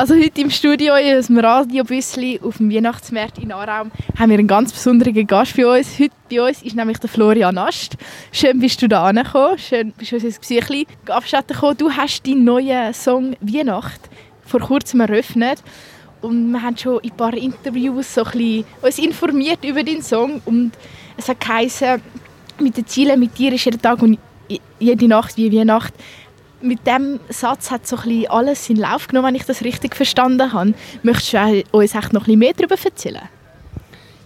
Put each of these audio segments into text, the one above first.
Also heute im Studio aus dem Radiobüssli auf dem Weihnachtsmarkt in Aarau haben wir einen ganz besonderen Gast bei uns. Heute bei uns ist nämlich der Florian Ast. Schön bist du da angekommen. Schön bist du uns ein bisschen abschatten gekommen. Du hast deinen neuen Song «Weihnacht» vor kurzem eröffnet. Und wir haben schon in ein paar Interviews so ein bisschen uns informiert über deinen Song. Und es hat geheißen, mit den Zielen mit dir ist jeden Tag und jede Nacht wie Weihnacht mit dem Satz hat so ein alles in Lauf genommen, wenn ich das richtig verstanden habe. Möchtest du uns echt noch ein mehr darüber erzählen?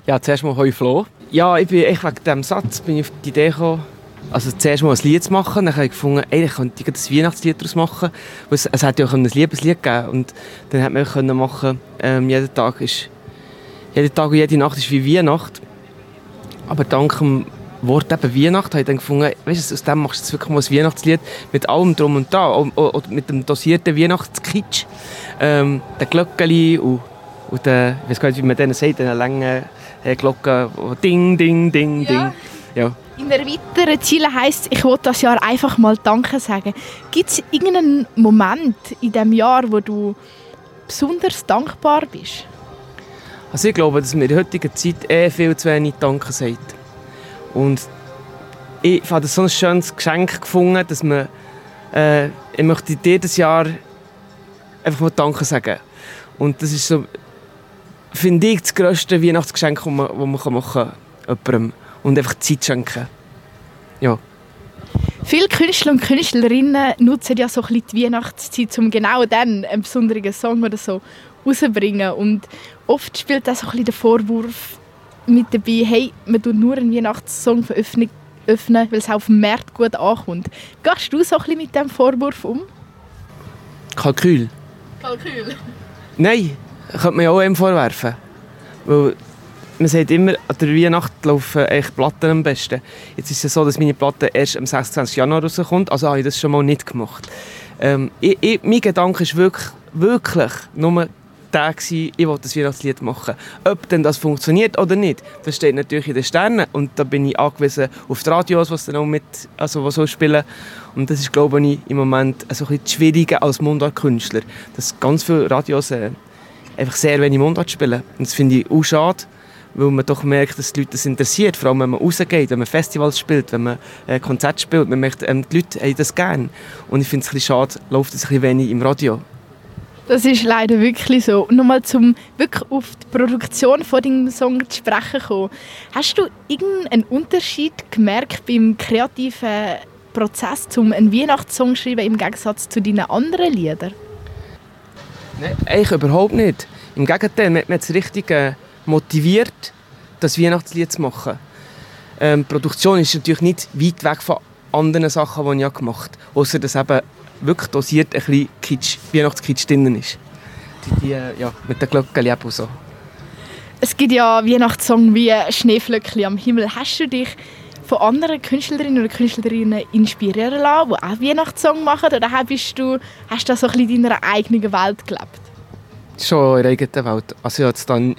Ja, zuerst mal «Hoi Flo». Ja, ich bin echt wegen diesem Satz bin ich auf die Idee gekommen, also zuerst mal ein Lied zu machen. Dann habe ich gefunden, ey, ich könnte ein Weihnachtslied daraus machen. Es, es hätte ja auch ein Liebeslied geben Und dann hätte man können machen ähm, jeden Tag ist, jeden Tag und jede Nacht ist wie Weihnacht. Aber dank dem Wort eben Weihnacht, habe ich dann gefunden, weißt du, aus dem machst du jetzt wirklich mal ein Weihnachtslied mit allem drum und da, oder mit dem dosierten Weihnachtskitsch, ähm, den Glöckchen und, und den, ich weiß gar nicht, wie man denen sagt, den langen äh, Glocken, ding, ding, ding, ja. ding. Ja. In der weiteren Ziele heisst ich wollte das Jahr einfach mal Danke sagen. Gibt es irgendeinen Moment in diesem Jahr, wo du besonders dankbar bist? Also ich glaube, dass man in der heutigen Zeit eh viel zu wenig Danke sagt. Und ich habe so ein schönes Geschenk gefunden, dass man, äh, ich möchte jedes Jahr einfach mal Danke sagen. Und das ist so, finde ich, das grösste Weihnachtsgeschenk, das man, das man machen kann. Und einfach Zeit schenken. Ja. Viele Künstler und Künstlerinnen nutzen ja so ein bisschen die Weihnachtszeit, um genau dann einen besonderen Song oder so rauszubringen. Und oft spielt das so ein bisschen der Vorwurf mit dabei, hey, man tut nur einen Weihnachtssong veröffentlichen, öffnen, weil es auf dem Markt gut ankommt. Gehst du so ein bisschen mit diesem Vorwurf um? Kalkül. Kalkül? Nein, könnte man ja auch einem vorwerfen. Weil man sagt immer, an der Weihnacht laufen echt Platten am besten. Jetzt ist es so, dass meine Platte erst am 26. Januar rauskommt, also habe ich das schon mal nicht gemacht. Ähm, ich, ich, mein Gedanke ist wirklich, wirklich nur der, gewesen, ich wollte das Weihnachtslied machen. Ob denn das funktioniert oder nicht, das steht natürlich in den Sternen. Und da bin ich angewiesen auf die Radios, die dann auch mit, also was so spielen. Und das ist, glaube ich, im Moment ein bisschen schwieriger als Mundartkünstler. Dass ganz viele Radios äh, einfach sehr wenig Mundart spielen. Und das finde ich auch schade weil man doch merkt, dass die Leute das interessiert, vor allem wenn man rausgeht, wenn man Festivals spielt, wenn man äh, Konzerte spielt, man merkt, ähm, die Leute haben das gerne. Und ich finde es ein bisschen schade, läuft es ein bisschen wenig im Radio. Das ist leider wirklich so. Und nochmal zum wirklich auf die Produktion von deinem Song zu sprechen kommen. Hast du irgendeinen Unterschied gemerkt beim kreativen Prozess, um einen Weihnachtssong zu schreiben, im Gegensatz zu deinen anderen Liedern? Nein, eigentlich überhaupt nicht. Im Gegenteil, man hat es richtig äh, motiviert, das Weihnachtslied zu machen. Ähm, die Produktion ist natürlich nicht weit weg von anderen Sachen, die ich gemacht habe. Außer dass eben wirklich dosiert ein bisschen Kitsch, Weihnachtskitsch drin ist. Die, die, ja, mit den Glocken und so. Es gibt ja Weihnachtssongs wie «Schneeflöckchen am Himmel». Hast du dich von anderen Künstlerinnen oder Künstlerinnen inspirieren lassen, die auch Weihnachtssongs machen? Oder bist du, hast du so ein bisschen in deiner eigenen Welt gelebt? Schon in der eigenen Welt. Also jetzt dann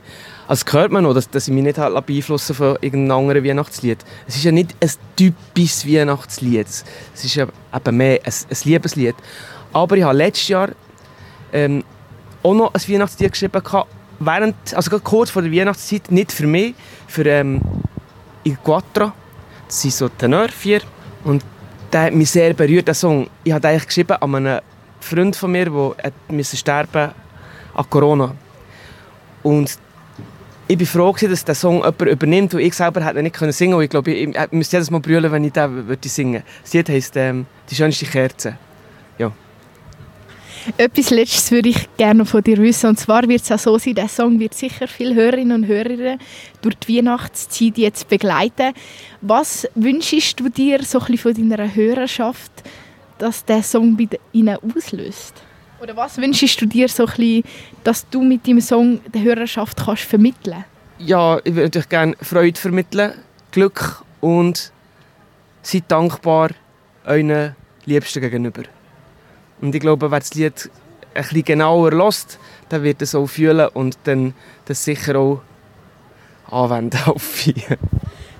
also hört man noch, dass, dass ich mich nicht halt beeinflussen von irgendeinem anderen Weihnachtslied. Es ist ja nicht ein typisches Weihnachtslied. Es ist ja eben mehr ein, ein Liebeslied. Aber ich habe letztes Jahr ähm, auch noch ein Weihnachtslied geschrieben, während, also kurz vor der Weihnachtszeit, nicht für mich, für ähm, Il Quattro. Das sind so Tenor, vier. Und der hat mich sehr berührt, der Song. Ich habe eigentlich geschrieben an einen Freund von mir, der sterben an Corona. Und ich war froh, dass der Song jemand übernimmt, weil ich selber hätte nicht singen können. Ich glaube, ich, müsste jedes Mal brüllen, wenn ich den würde singen würde. Das Lied heisst ähm, «Die schönste Kerze». Ja. Etwas Letztes würde ich gerne von dir wissen. Und zwar wird es auch so sein, der Song wird sicher viele Hörerinnen und Hörer durch die Weihnachtszeit jetzt begleiten. Was wünschst du dir so ein bisschen von deiner Hörerschaft, dass der Song bei ihnen auslöst? Oder was wünschst du dir so ein bisschen, dass du mit deinem Song der Hörerschaft kannst vermitteln Ja, ich würde natürlich gerne Freude vermitteln, Glück und seid dankbar euren Liebsten gegenüber. Und ich glaube, wer das Lied ein bisschen genauer lässt, der wird es auch fühlen und dann das sicher auch anwenden auf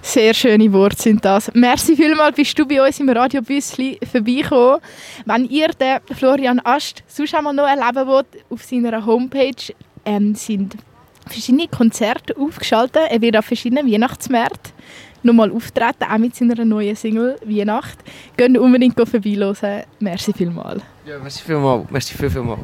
Sehr schöne Worte sind das. Merci vielmals, bist du bei uns im Radio Büssli vorbeigekommen. Wenn ihr den Florian Ast sonst einmal noch erleben wollt, auf seiner Homepage ähm, sind verschiedene Konzerte aufgeschaltet. Er wird auf verschiedenen Weihnachtsmärkten nochmal auftreten, auch mit seiner neuen Single «Weihnacht». Geht unbedingt vorbeihören. Merci vielmals. Ja, merci vielmals. Merci viel, vielmals.